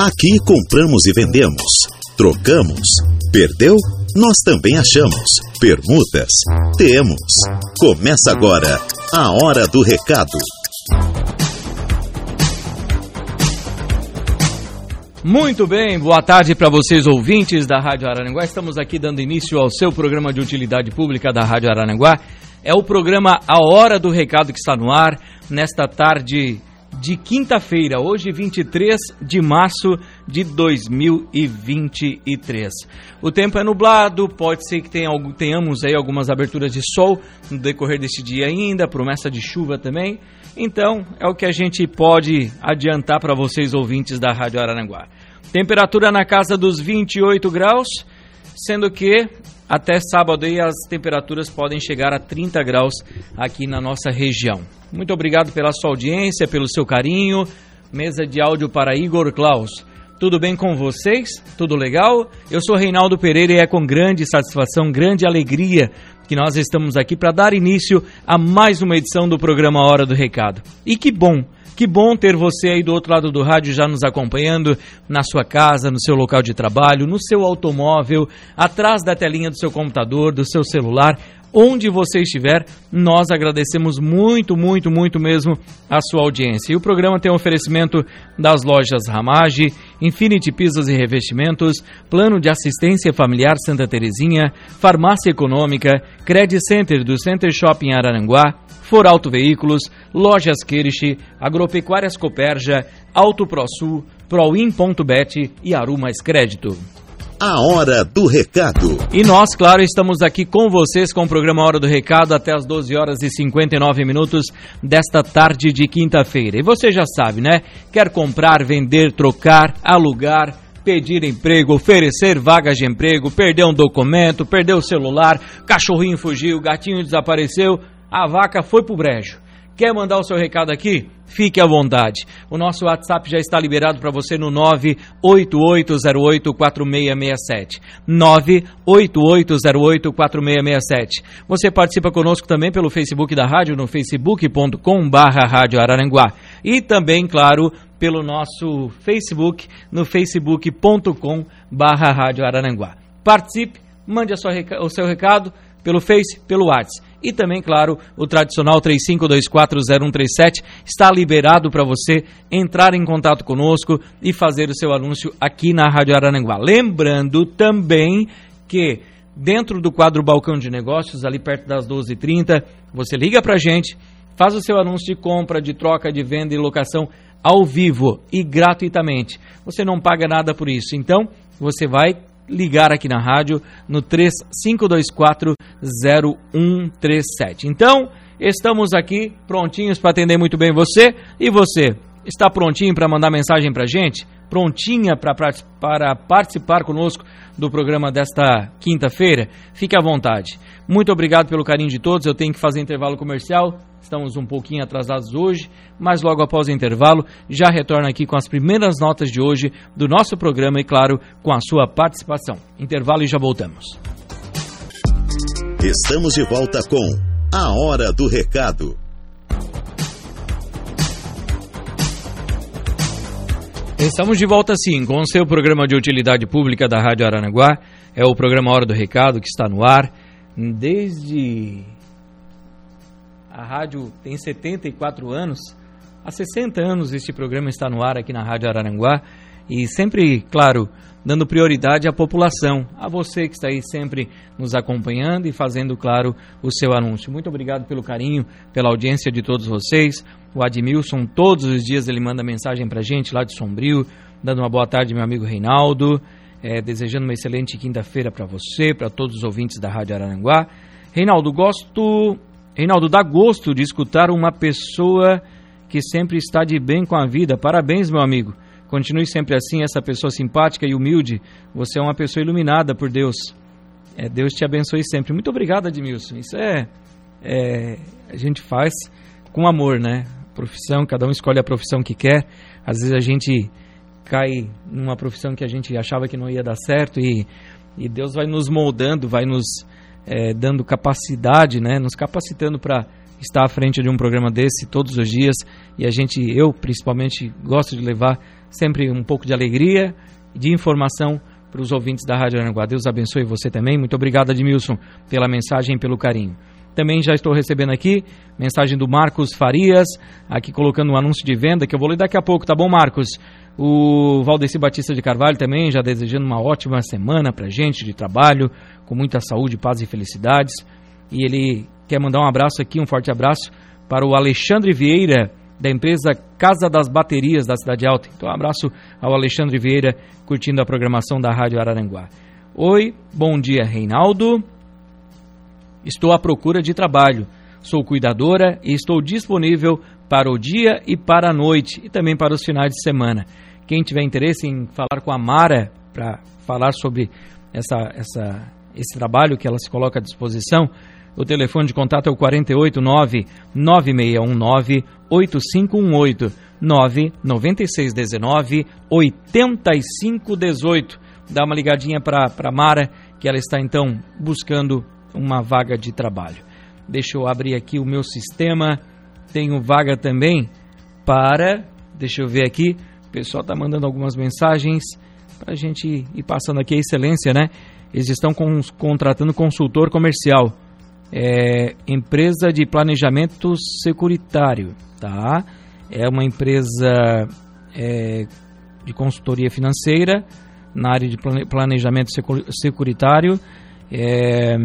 Aqui compramos e vendemos, trocamos, perdeu? Nós também achamos. Permutas? Temos. Começa agora a Hora do Recado. Muito bem, boa tarde para vocês ouvintes da Rádio Araranguá. Estamos aqui dando início ao seu programa de utilidade pública da Rádio Araranguá. É o programa A Hora do Recado que está no ar nesta tarde de quinta-feira, hoje 23 de março de 2023. O tempo é nublado, pode ser que tenha, tenhamos aí algumas aberturas de sol no decorrer deste dia ainda, promessa de chuva também. Então, é o que a gente pode adiantar para vocês ouvintes da Rádio Araranguá. Temperatura na casa dos 28 graus, sendo que até sábado aí as temperaturas podem chegar a 30 graus aqui na nossa região. Muito obrigado pela sua audiência, pelo seu carinho. Mesa de áudio para Igor Klaus. Tudo bem com vocês? Tudo legal? Eu sou Reinaldo Pereira e é com grande satisfação, grande alegria que nós estamos aqui para dar início a mais uma edição do programa Hora do Recado. E que bom que bom ter você aí do outro lado do rádio já nos acompanhando na sua casa, no seu local de trabalho, no seu automóvel, atrás da telinha do seu computador, do seu celular onde você estiver. Nós agradecemos muito, muito, muito mesmo a sua audiência. E o programa tem um oferecimento das lojas Ramage, Infinity Pisos e Revestimentos, Plano de Assistência Familiar Santa Terezinha, Farmácia Econômica, Credit Center do Center Shopping Araranguá, For Auto Veículos, Lojas Kirish, Agropecuárias Coperja, Auto ProSul, Proin.bet e Aru Mais Crédito. A Hora do Recado. E nós, claro, estamos aqui com vocês com o programa Hora do Recado até as 12 horas e 59 minutos desta tarde de quinta-feira. E você já sabe, né? Quer comprar, vender, trocar, alugar pedir emprego, oferecer vagas de emprego, perder um documento, perder o celular, cachorrinho fugiu, gatinho desapareceu, a vaca foi pro brejo. Quer mandar o seu recado aqui? Fique à vontade. O nosso WhatsApp já está liberado para você no 988084667. 988084667. Você participa conosco também pelo Facebook da rádio, no facebook.com/barra Rádio Araranguá. E também, claro, pelo nosso Facebook, no facebook.com/barra Rádio Araranguá. Participe, mande o seu recado pelo Face, pelo WhatsApp. E também, claro, o tradicional 35240137 está liberado para você entrar em contato conosco e fazer o seu anúncio aqui na Rádio Arananguá. Lembrando também que dentro do quadro Balcão de Negócios, ali perto das 12h30, você liga para a gente, faz o seu anúncio de compra, de troca, de venda e locação ao vivo e gratuitamente. Você não paga nada por isso. Então, você vai ligar aqui na rádio no 3524 0137. Então, estamos aqui prontinhos para atender muito bem você e você está prontinho para mandar mensagem para gente? Prontinha para participar conosco do programa desta quinta-feira? Fique à vontade. Muito obrigado pelo carinho de todos. Eu tenho que fazer intervalo comercial. Estamos um pouquinho atrasados hoje, mas logo após o intervalo já retorno aqui com as primeiras notas de hoje do nosso programa e, claro, com a sua participação. Intervalo e já voltamos. Estamos de volta com A Hora do Recado. Estamos de volta sim com o seu programa de utilidade pública da Rádio Aranaguá. É o programa Hora do Recado que está no ar desde a rádio tem 74 anos. Há 60 anos este programa está no ar aqui na Rádio Araranguá e sempre, claro, dando prioridade à população, a você que está aí sempre nos acompanhando e fazendo, claro, o seu anúncio. Muito obrigado pelo carinho, pela audiência de todos vocês. O Admilson, todos os dias ele manda mensagem para gente lá de Sombrio, dando uma boa tarde, meu amigo Reinaldo, é, desejando uma excelente quinta-feira para você, para todos os ouvintes da Rádio Araranguá. Reinaldo, gosto Reinaldo, dá gosto de escutar uma pessoa que sempre está de bem com a vida. Parabéns, meu amigo. Continue sempre assim, essa pessoa simpática e humilde. Você é uma pessoa iluminada por Deus. É, Deus te abençoe sempre. Muito obrigado, Admilson. Isso é, é, a gente faz com amor, né? Profissão, cada um escolhe a profissão que quer. Às vezes a gente cai numa profissão que a gente achava que não ia dar certo e, e Deus vai nos moldando, vai nos é, dando capacidade, né, nos capacitando para estar à frente de um programa desse todos os dias e a gente, eu principalmente, gosto de levar sempre um pouco de alegria, de informação para os ouvintes da Rádio Aranguá. Deus abençoe você também. Muito obrigado, Admilson, pela mensagem e pelo carinho. Também já estou recebendo aqui mensagem do Marcos Farias, aqui colocando um anúncio de venda que eu vou ler daqui a pouco, tá bom, Marcos? O Valdeci Batista de Carvalho também já desejando uma ótima semana para gente de trabalho, com muita saúde, paz e felicidades. E ele quer mandar um abraço aqui, um forte abraço para o Alexandre Vieira, da empresa Casa das Baterias da Cidade Alta. Então, um abraço ao Alexandre Vieira, curtindo a programação da Rádio Araranguá. Oi, bom dia, Reinaldo. Estou à procura de trabalho. Sou cuidadora e estou disponível para o dia e para a noite e também para os finais de semana. Quem tiver interesse em falar com a Mara para falar sobre essa, essa, esse trabalho que ela se coloca à disposição, o telefone de contato é o 489 9619 8518 99619 8518. Dá uma ligadinha para Mara, que ela está então buscando uma vaga de trabalho. Deixa eu abrir aqui o meu sistema. Tenho vaga também para. Deixa eu ver aqui. O pessoal está mandando algumas mensagens para a gente ir passando aqui a excelência, né? Eles estão com, contratando consultor comercial. É, empresa de planejamento securitário, tá? É uma empresa é, de consultoria financeira na área de planejamento securitário. É,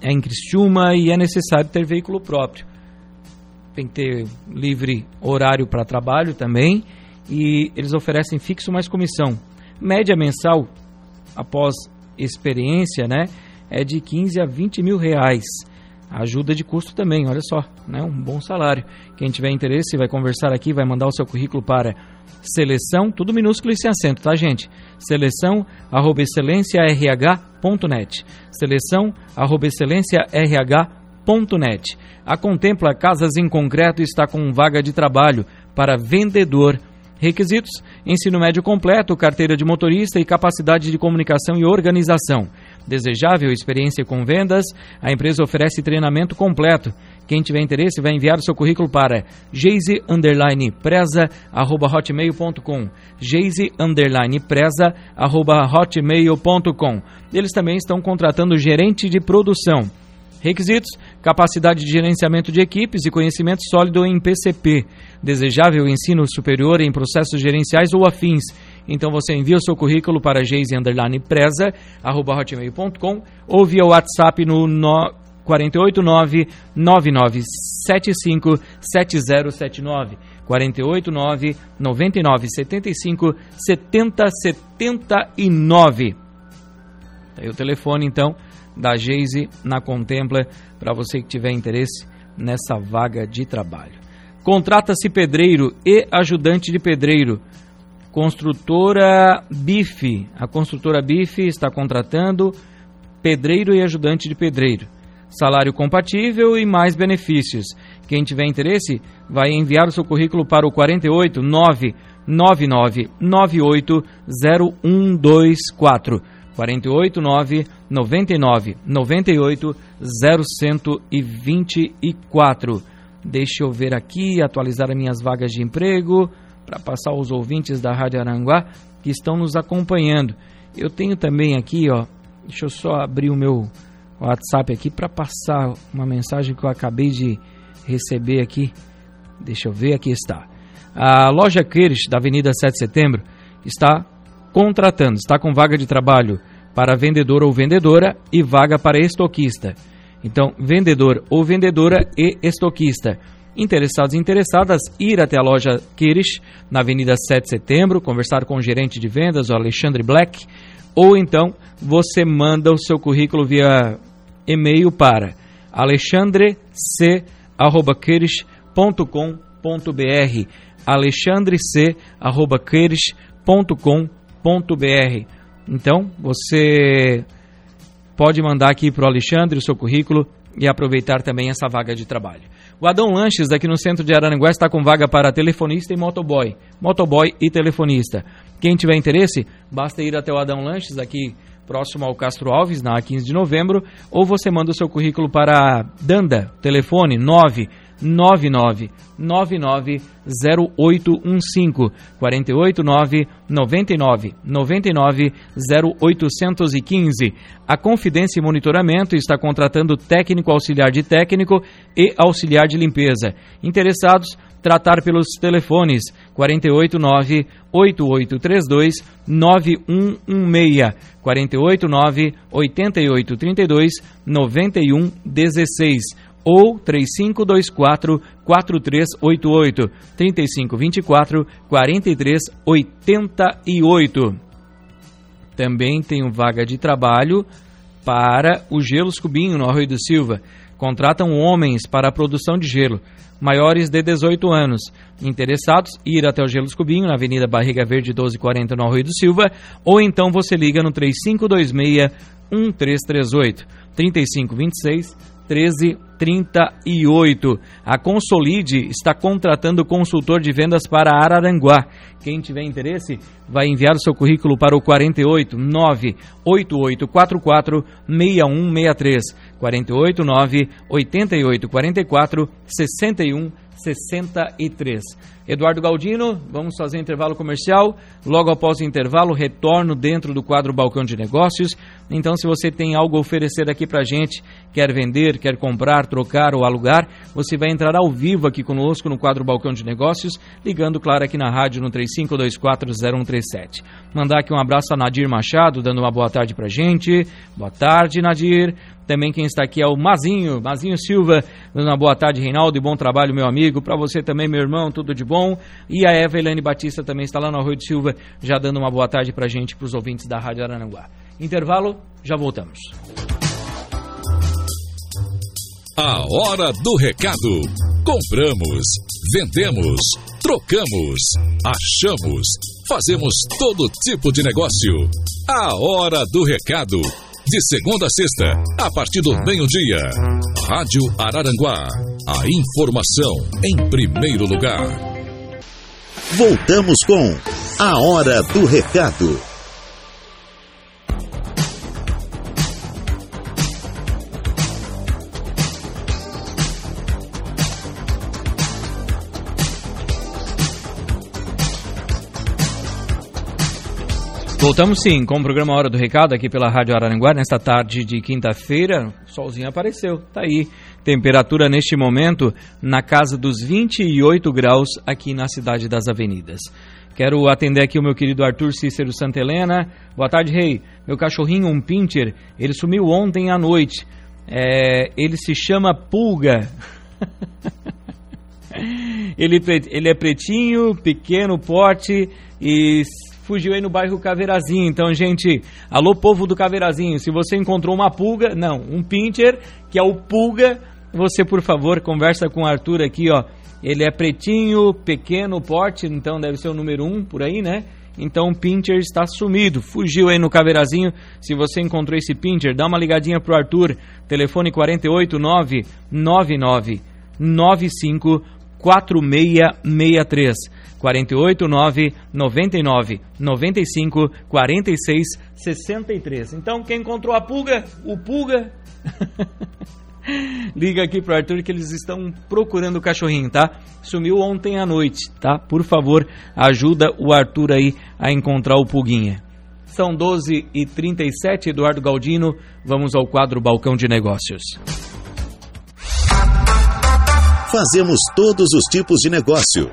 é em Criciúma e é necessário ter veículo próprio. Tem que ter livre horário para trabalho também e eles oferecem fixo mais comissão. Média mensal, após experiência, né, é de 15 a 20 mil reais. Ajuda de custo também, olha só, né, um bom salário. Quem tiver interesse vai conversar aqui, vai mandar o seu currículo para seleção, tudo minúsculo e sem acento, tá, gente? Seleção arroba excelênciarh.net. Seleção arroba. A Contempla Casas em Concreto está com vaga de trabalho para vendedor. Requisitos: ensino médio completo, carteira de motorista e capacidade de comunicação e organização. Desejável experiência com vendas, a empresa oferece treinamento completo. Quem tiver interesse vai enviar o seu currículo para geise_preza@hotmail.com. geise_preza@hotmail.com. Eles também estão contratando gerente de produção. Requisitos: capacidade de gerenciamento de equipes e conhecimento sólido em PCP. Desejável ensino superior em processos gerenciais ou afins. Então você envia o seu currículo para geise_preza@hotmail.com ou via WhatsApp no, no 489 9975 7079 489 9975 7079 Aí o telefone então da Geise na Contempla para você que tiver interesse nessa vaga de trabalho. Contrata-se pedreiro e ajudante de pedreiro. Construtora Bife. A construtora Bife está contratando pedreiro e ajudante de pedreiro. Salário compatível e mais benefícios. Quem tiver interesse, vai enviar o seu currículo para o 48 999 98 0124. 48 9 99 98 0124. Deixa eu ver aqui, atualizar as minhas vagas de emprego para passar aos ouvintes da Rádio Aranguá que estão nos acompanhando. Eu tenho também aqui, ó, deixa eu só abrir o meu WhatsApp aqui para passar uma mensagem que eu acabei de receber aqui. Deixa eu ver, aqui está. A loja Kirsch da Avenida 7 de Setembro está contratando, está com vaga de trabalho para vendedor ou vendedora e vaga para estoquista. Então, vendedor ou vendedora e estoquista. Interessados e interessadas, ir até a loja Kirish, na Avenida 7 de Setembro, conversar com o gerente de vendas, o Alexandre Black, ou então você manda o seu currículo via e-mail para alexandrec.com.br alexandrec.com.br Então, você pode mandar aqui para o Alexandre o seu currículo e aproveitar também essa vaga de trabalho. O Adão Lanches, aqui no centro de Araranguá, está com vaga para telefonista e motoboy. Motoboy e telefonista. Quem tiver interesse, basta ir até o Adão Lanches, aqui próximo ao Castro Alves, na 15 de novembro, ou você manda o seu currículo para Danda, telefone 9 99 99 0815 489 99 99 0815. A Confidência e Monitoramento está contratando técnico auxiliar de técnico e auxiliar de limpeza. Interessados tratar pelos telefones 489 8832 9116 489 8832 9116 ou 3524 4388 3524 4388. Também tem vaga de trabalho para o Gelos Cubinho no Arroio do Silva. Contratam homens para a produção de gelo, maiores de 18 anos. Interessados, ir até o Gelos Cubinho, na Avenida Barriga Verde 1240 no Arroio do Silva, ou então você liga no 3526 1338 3526 1338. A Consolide está contratando consultor de vendas para Araranguá. Quem tiver interesse, vai enviar seu currículo para o 48 98844 6163. 48 98844 6163. Eduardo Galdino, vamos fazer intervalo comercial. Logo após o intervalo, retorno dentro do quadro Balcão de Negócios. Então, se você tem algo a oferecer aqui pra gente, quer vender, quer comprar, trocar ou alugar, você vai entrar ao vivo aqui conosco no quadro Balcão de Negócios, ligando, claro, aqui na rádio no 35240137. Mandar aqui um abraço a Nadir Machado, dando uma boa tarde pra gente. Boa tarde, Nadir. Também quem está aqui é o Mazinho, Mazinho Silva, dando uma boa tarde, Reinaldo, e bom trabalho, meu amigo. Para você também, meu irmão, tudo de bom. E a Eva Helene Batista também está lá no Arroio de Silva, já dando uma boa tarde para gente, para os ouvintes da Rádio Arananguá. Intervalo, já voltamos. A hora do recado. Compramos, vendemos, trocamos, achamos, fazemos todo tipo de negócio. A hora do recado de segunda a sexta, a partir do meio-dia. Rádio Araranguá. A informação em primeiro lugar. Voltamos com A Hora do Recado. Voltamos sim com o programa Hora do Recado aqui pela Rádio Araranguá nesta tarde de quinta-feira. Solzinho apareceu, tá aí. Temperatura neste momento na casa dos 28 graus aqui na cidade das Avenidas. Quero atender aqui o meu querido Arthur Cícero Santa Helena. Boa tarde, rei. Meu cachorrinho, um pincher, ele sumiu ontem à noite. É, ele se chama Pulga. ele, ele é pretinho, pequeno porte e fugiu aí no bairro Caveirazinho. Então, gente, alô povo do Caveirazinho, se você encontrou uma pulga, não, um pincher, que é o pulga, você por favor conversa com o Arthur aqui, ó. Ele é pretinho, pequeno porte, então deve ser o número um por aí, né? Então o Pincher está sumido, fugiu aí no Caveirazinho. Se você encontrou esse Pincher, dá uma ligadinha pro Arthur. Telefone 489 99 95 4663. 489 99 95 46 63. Então, quem encontrou a pulga, o pulga, liga aqui pro Arthur que eles estão procurando o cachorrinho, tá? Sumiu ontem à noite, tá? Por favor, ajuda o Arthur aí a encontrar o pulguinha. São 12 e 37 Eduardo Galdino. Vamos ao quadro Balcão de Negócios. Fazemos todos os tipos de negócio.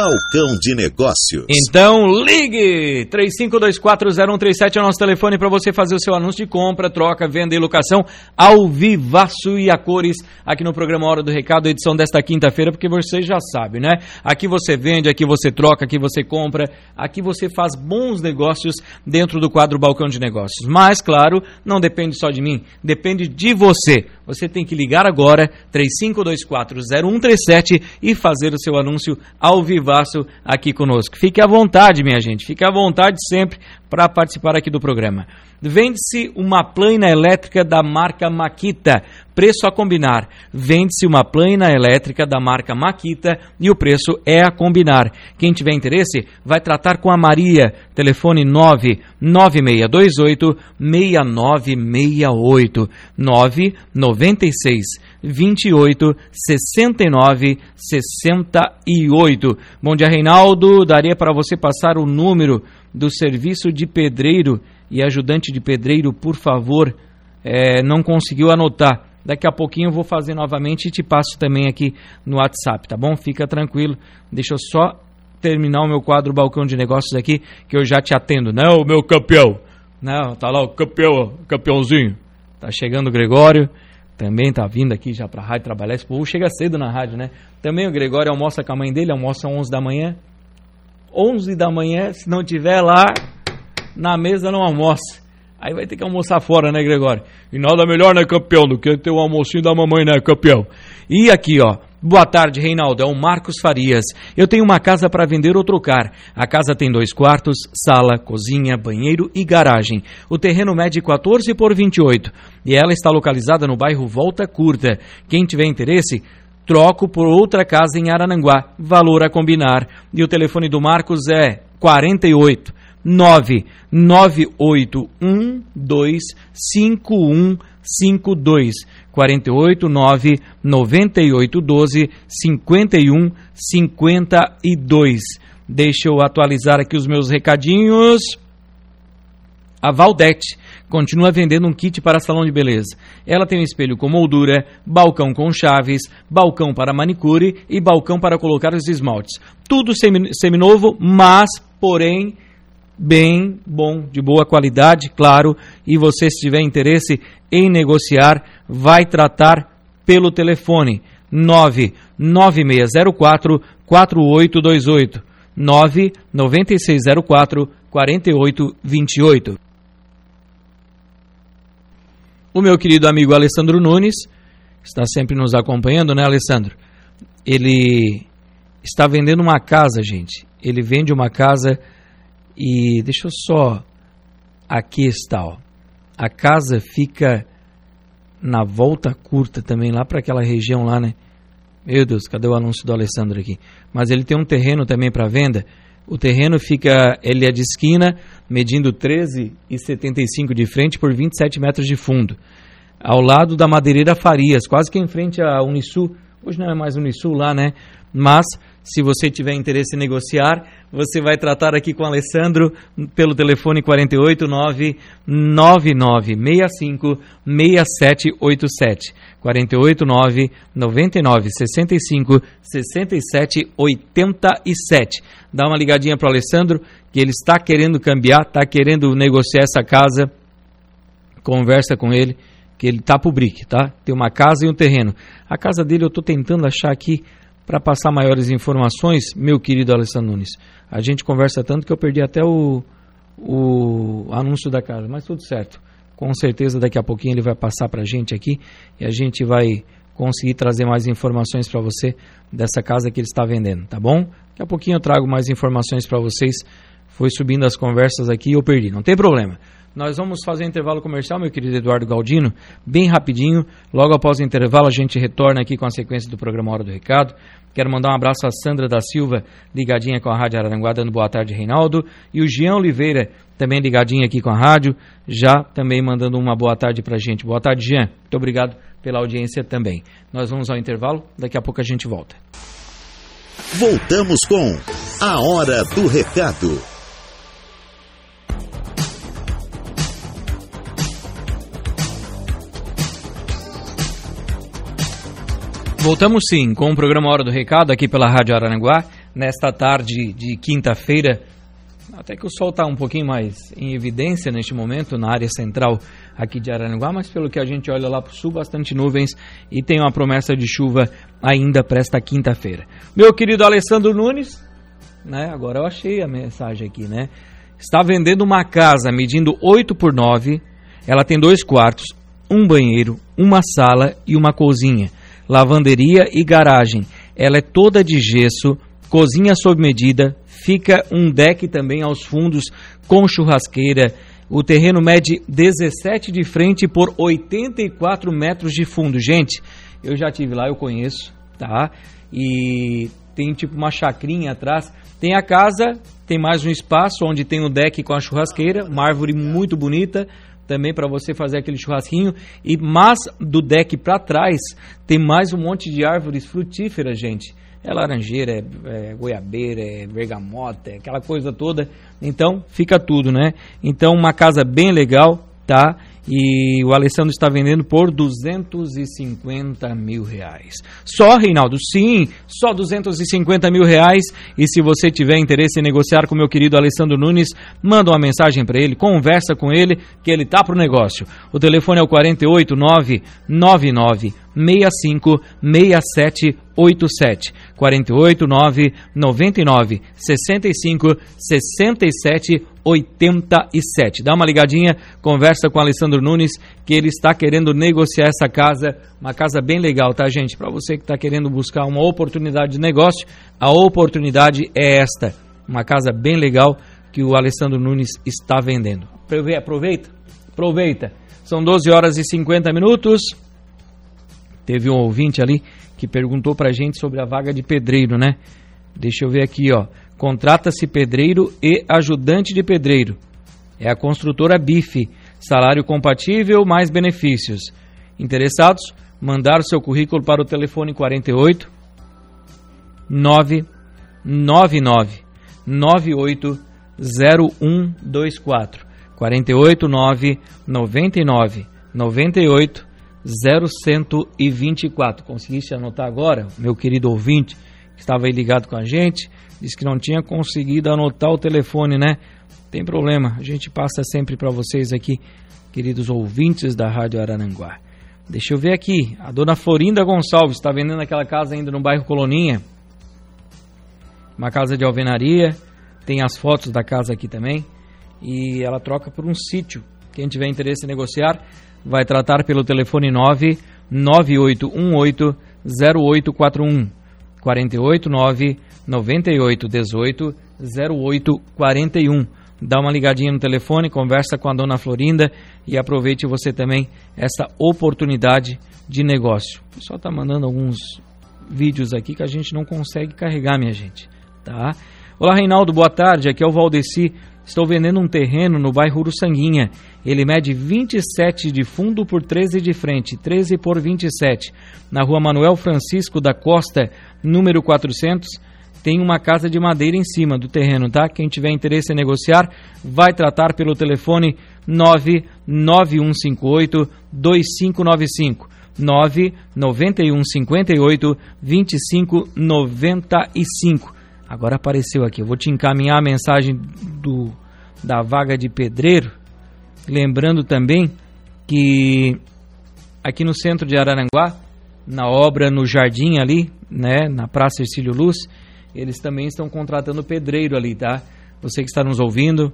Balcão de Negócios. Então ligue! 35240137 é o nosso telefone para você fazer o seu anúncio de compra, troca, venda e locação ao vivaço e a cores aqui no programa Hora do Recado, edição desta quinta-feira, porque você já sabe, né? Aqui você vende, aqui você troca, aqui você compra, aqui você faz bons negócios dentro do quadro Balcão de Negócios. Mas, claro, não depende só de mim, depende de você. Você tem que ligar agora, 35240137 e fazer o seu anúncio ao vivaço aqui conosco. Fique à vontade, minha gente, fique à vontade sempre para participar aqui do programa. Vende-se uma plana elétrica da marca Makita, preço a combinar. Vende-se uma plana elétrica da marca Makita e o preço é a combinar. Quem tiver interesse, vai tratar com a Maria. Telefone 99628 6968 996 28 69 68. Bom dia, Reinaldo. Daria para você passar o número do serviço de pedreiro e ajudante de pedreiro, por favor, é, não conseguiu anotar. Daqui a pouquinho eu vou fazer novamente e te passo também aqui no WhatsApp, tá bom? Fica tranquilo. Deixa eu só terminar o meu quadro Balcão de Negócios aqui, que eu já te atendo. Não, meu campeão. Não, tá lá o campeão, campeãozinho. Tá chegando o Gregório, também tá vindo aqui já pra rádio trabalhar. Esse povo chega cedo na rádio, né? Também o Gregório almoça com a mãe dele, almoça às 11 da manhã. 11 da manhã, se não tiver lá, na mesa não almoça. Aí vai ter que almoçar fora, né, Gregório? E nada melhor, né, campeão, do que ter o almocinho da mamãe, né, campeão? E aqui, ó. Boa tarde, Reinaldo. É o Marcos Farias. Eu tenho uma casa para vender ou trocar. A casa tem dois quartos, sala, cozinha, banheiro e garagem. O terreno mede 14 por 28 e ela está localizada no bairro Volta Curta. Quem tiver interesse, troco por outra casa em Arananguá. Valor a combinar. E o telefone do Marcos é 48 998125152 48 9 98 12 51 52. Deixa eu atualizar aqui os meus recadinhos. A Valdete continua vendendo um kit para salão de beleza. Ela tem um espelho com moldura, balcão com chaves, balcão para manicure e balcão para colocar os esmaltes. Tudo seminovo, mas, porém, bem bom, de boa qualidade, claro, e você se tiver interesse em negociar, vai tratar pelo telefone 99604 4828 99604 4828. O meu querido amigo Alessandro Nunes está sempre nos acompanhando, né, Alessandro? Ele está vendendo uma casa, gente. Ele vende uma casa e deixa eu só. Aqui está, ó. A casa fica na volta curta também, lá para aquela região lá, né? Meu Deus, cadê o anúncio do Alessandro aqui? Mas ele tem um terreno também para venda. O terreno fica, ele é de esquina, medindo 13,75 de frente por 27 metros de fundo. Ao lado da Madeireira Farias, quase que em frente à Unisul. Hoje não é mais Unisul lá, né? Mas se você tiver interesse em negociar, você vai tratar aqui com o Alessandro pelo telefone 489 9965 6787. 489 99 65 67 87. Dá uma ligadinha para o Alessandro, que ele está querendo cambiar, está querendo negociar essa casa. Conversa com ele, que ele tá pro brick, tá? Tem uma casa e um terreno. A casa dele eu estou tentando achar aqui para passar maiores informações, meu querido Alessandro Nunes. A gente conversa tanto que eu perdi até o, o anúncio da casa, mas tudo certo. Com certeza daqui a pouquinho ele vai passar para a gente aqui e a gente vai conseguir trazer mais informações para você dessa casa que ele está vendendo, tá bom? Daqui a pouquinho eu trago mais informações para vocês. Foi subindo as conversas aqui e eu perdi, não tem problema. Nós vamos fazer intervalo comercial, meu querido Eduardo Galdino, bem rapidinho. Logo após o intervalo, a gente retorna aqui com a sequência do programa Hora do Recado. Quero mandar um abraço a Sandra da Silva, ligadinha com a Rádio Araranguá, dando boa tarde, Reinaldo. E o Jean Oliveira, também ligadinho aqui com a rádio, já também mandando uma boa tarde pra gente. Boa tarde, Jean. Muito obrigado pela audiência também. Nós vamos ao intervalo, daqui a pouco a gente volta. Voltamos com a Hora do Recado. Voltamos sim com o programa Hora do Recado aqui pela Rádio Araranguá, nesta tarde de quinta-feira. Até que o sol está um pouquinho mais em evidência neste momento na área central aqui de Araranguá, mas pelo que a gente olha lá para o sul, bastante nuvens e tem uma promessa de chuva ainda para esta quinta-feira. Meu querido Alessandro Nunes, né? Agora eu achei a mensagem aqui, né? Está vendendo uma casa medindo 8 por 9, ela tem dois quartos, um banheiro, uma sala e uma cozinha lavanderia e garagem. Ela é toda de gesso, cozinha sob medida, fica um deck também aos fundos com churrasqueira. O terreno mede 17 de frente por 84 metros de fundo. Gente, eu já tive lá, eu conheço, tá? E tem tipo uma chacrinha atrás. Tem a casa, tem mais um espaço onde tem o deck com a churrasqueira, uma árvore muito bonita também para você fazer aquele churrasquinho. E mas do deck para trás tem mais um monte de árvores frutíferas, gente. É laranjeira, é, é goiabeira, é bergamota, é aquela coisa toda. Então fica tudo, né? Então uma casa bem legal, tá? E o Alessandro está vendendo por 250 mil reais. Só, Reinaldo? Sim, só 250 mil reais. E se você tiver interesse em negociar com meu querido Alessandro Nunes, manda uma mensagem para ele, conversa com ele, que ele tá pro negócio. O telefone é o 48999 65 67 87 48 9 99 65 67 87. Dá uma ligadinha, conversa com o Alessandro Nunes, que ele está querendo negociar essa casa, uma casa bem legal, tá, gente? Para você que está querendo buscar uma oportunidade de negócio, a oportunidade é esta. Uma casa bem legal que o Alessandro Nunes está vendendo. Aproveita, aproveita. São 12 horas e 50 minutos. Teve um ouvinte ali que perguntou pra gente sobre a vaga de pedreiro, né? Deixa eu ver aqui, ó. Contrata-se pedreiro e ajudante de pedreiro. É a construtora BIF. Salário compatível mais benefícios. Interessados? Mandar o seu currículo para o telefone 48 999 98 0124 48 999 98 0124. Conseguiste anotar agora, meu querido ouvinte, estava aí ligado com a gente, disse que não tinha conseguido anotar o telefone, né? Tem problema, a gente passa sempre para vocês aqui, queridos ouvintes da Rádio Arananguá. Deixa eu ver aqui, a dona Florinda Gonçalves está vendendo aquela casa ainda no bairro Coloninha. Uma casa de alvenaria, tem as fotos da casa aqui também. E ela troca por um sítio. Quem tiver interesse em negociar, vai tratar pelo telefone 99818 0841 489 9818 0841. Dá uma ligadinha no telefone, conversa com a dona Florinda e aproveite você também essa oportunidade de negócio. O pessoal está mandando alguns vídeos aqui que a gente não consegue carregar, minha gente. Tá? Olá, Reinaldo, boa tarde. Aqui é o Valdeci Estou vendendo um terreno no bairro Uruçanguinha. Ele mede 27 de fundo por 13 de frente, 13 por 27. Na rua Manuel Francisco da Costa, número 400. Tem uma casa de madeira em cima do terreno, tá? Quem tiver interesse em negociar, vai tratar pelo telefone 99158 2595. 99158 2595. Agora apareceu aqui. Eu vou te encaminhar a mensagem do, da vaga de pedreiro. Lembrando também que aqui no centro de Araranguá, na obra no jardim ali, né, na Praça Ercílio Luz, eles também estão contratando pedreiro ali, tá? Você que está nos ouvindo,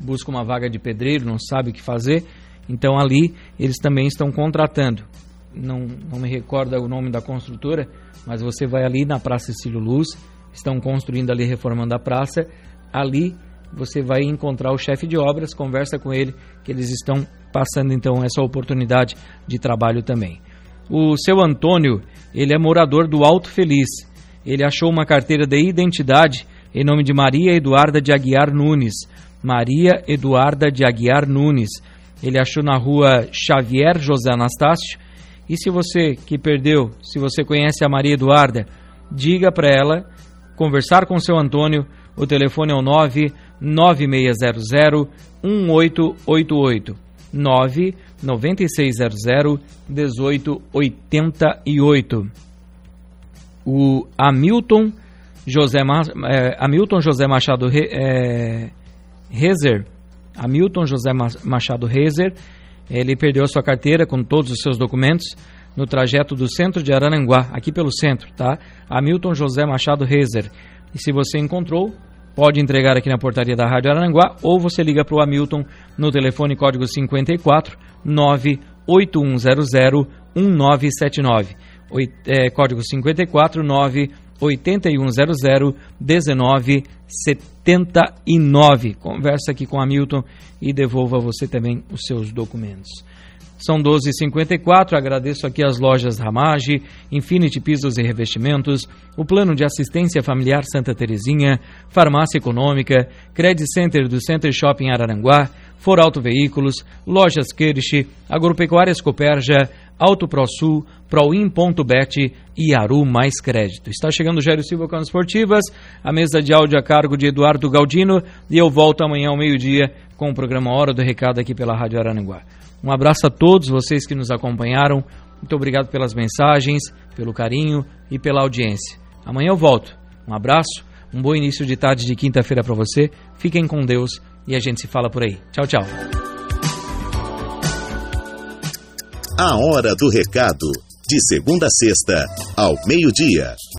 busca uma vaga de pedreiro, não sabe o que fazer, então ali eles também estão contratando. Não, não me recordo o nome da construtora, mas você vai ali na Praça Ercílio Luz, estão construindo ali, reformando a praça. Ali você vai encontrar o chefe de obras, conversa com ele, que eles estão passando então essa oportunidade de trabalho também. O seu Antônio, ele é morador do Alto Feliz. Ele achou uma carteira de identidade em nome de Maria Eduarda de Aguiar Nunes. Maria Eduarda de Aguiar Nunes. Ele achou na rua Xavier José Anastácio. E se você que perdeu, se você conhece a Maria Eduarda, diga para ela conversar com seu Antônio, o telefone é o 99600 1888 99600 1888. O Hamilton José, é, Hamilton José Machado é, Rezer, Hamilton José Machado Rezer, ele perdeu a sua carteira com todos os seus documentos no trajeto do centro de Arananguá, aqui pelo centro, tá? Hamilton José Machado Rezer. E se você encontrou, pode entregar aqui na portaria da Rádio Arananguá ou você liga para o Hamilton no telefone código 54 98100 1979. É, código 54 9 8100 1979. Conversa aqui com a Milton e devolva você também os seus documentos. São 12h54, agradeço aqui as lojas Ramage, Infinity Pisos e Revestimentos, o Plano de Assistência Familiar Santa Terezinha, Farmácia Econômica, Credit Center do Center Shopping Araranguá, For Auto Veículos, Lojas Kirsch, Agropecuárias Coperja, Auto ProSul, Proin.bet e Aru Mais Crédito. Está chegando o Jairo Silva com as esportivas, a mesa de áudio a cargo de Eduardo Galdino e eu volto amanhã ao meio-dia com o programa Hora do Recado aqui pela Rádio Araranguá. Um abraço a todos vocês que nos acompanharam. Muito obrigado pelas mensagens, pelo carinho e pela audiência. Amanhã eu volto. Um abraço, um bom início de tarde de quinta-feira para você. Fiquem com Deus e a gente se fala por aí. Tchau, tchau. A hora do recado, de segunda a sexta, ao meio-dia.